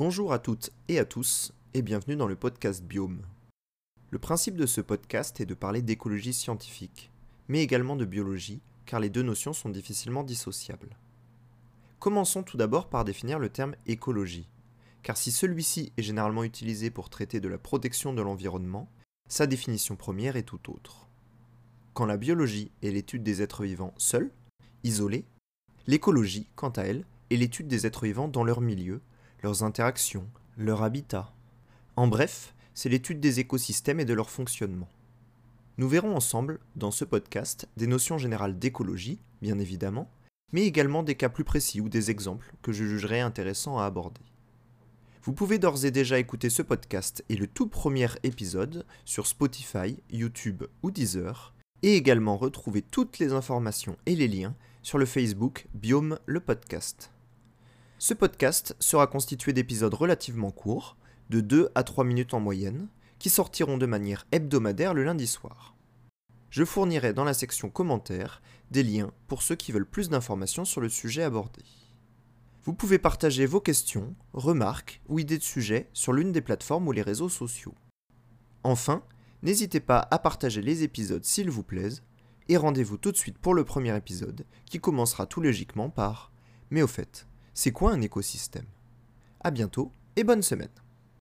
Bonjour à toutes et à tous et bienvenue dans le podcast Biome. Le principe de ce podcast est de parler d'écologie scientifique, mais également de biologie, car les deux notions sont difficilement dissociables. Commençons tout d'abord par définir le terme écologie, car si celui-ci est généralement utilisé pour traiter de la protection de l'environnement, sa définition première est tout autre. Quand la biologie est l'étude des êtres vivants seuls, isolés, l'écologie, quant à elle, est l'étude des êtres vivants dans leur milieu, leurs interactions, leur habitat. En bref, c'est l'étude des écosystèmes et de leur fonctionnement. Nous verrons ensemble, dans ce podcast, des notions générales d'écologie, bien évidemment, mais également des cas plus précis ou des exemples que je jugerai intéressants à aborder. Vous pouvez d'ores et déjà écouter ce podcast et le tout premier épisode sur Spotify, YouTube ou Deezer, et également retrouver toutes les informations et les liens sur le Facebook Biome le podcast. Ce podcast sera constitué d'épisodes relativement courts, de 2 à 3 minutes en moyenne, qui sortiront de manière hebdomadaire le lundi soir. Je fournirai dans la section commentaires des liens pour ceux qui veulent plus d'informations sur le sujet abordé. Vous pouvez partager vos questions, remarques ou idées de sujets sur l'une des plateformes ou les réseaux sociaux. Enfin, n'hésitez pas à partager les épisodes s'ils vous plaisent, et rendez-vous tout de suite pour le premier épisode qui commencera tout logiquement par Mais au fait, c'est quoi un écosystème? A bientôt et bonne semaine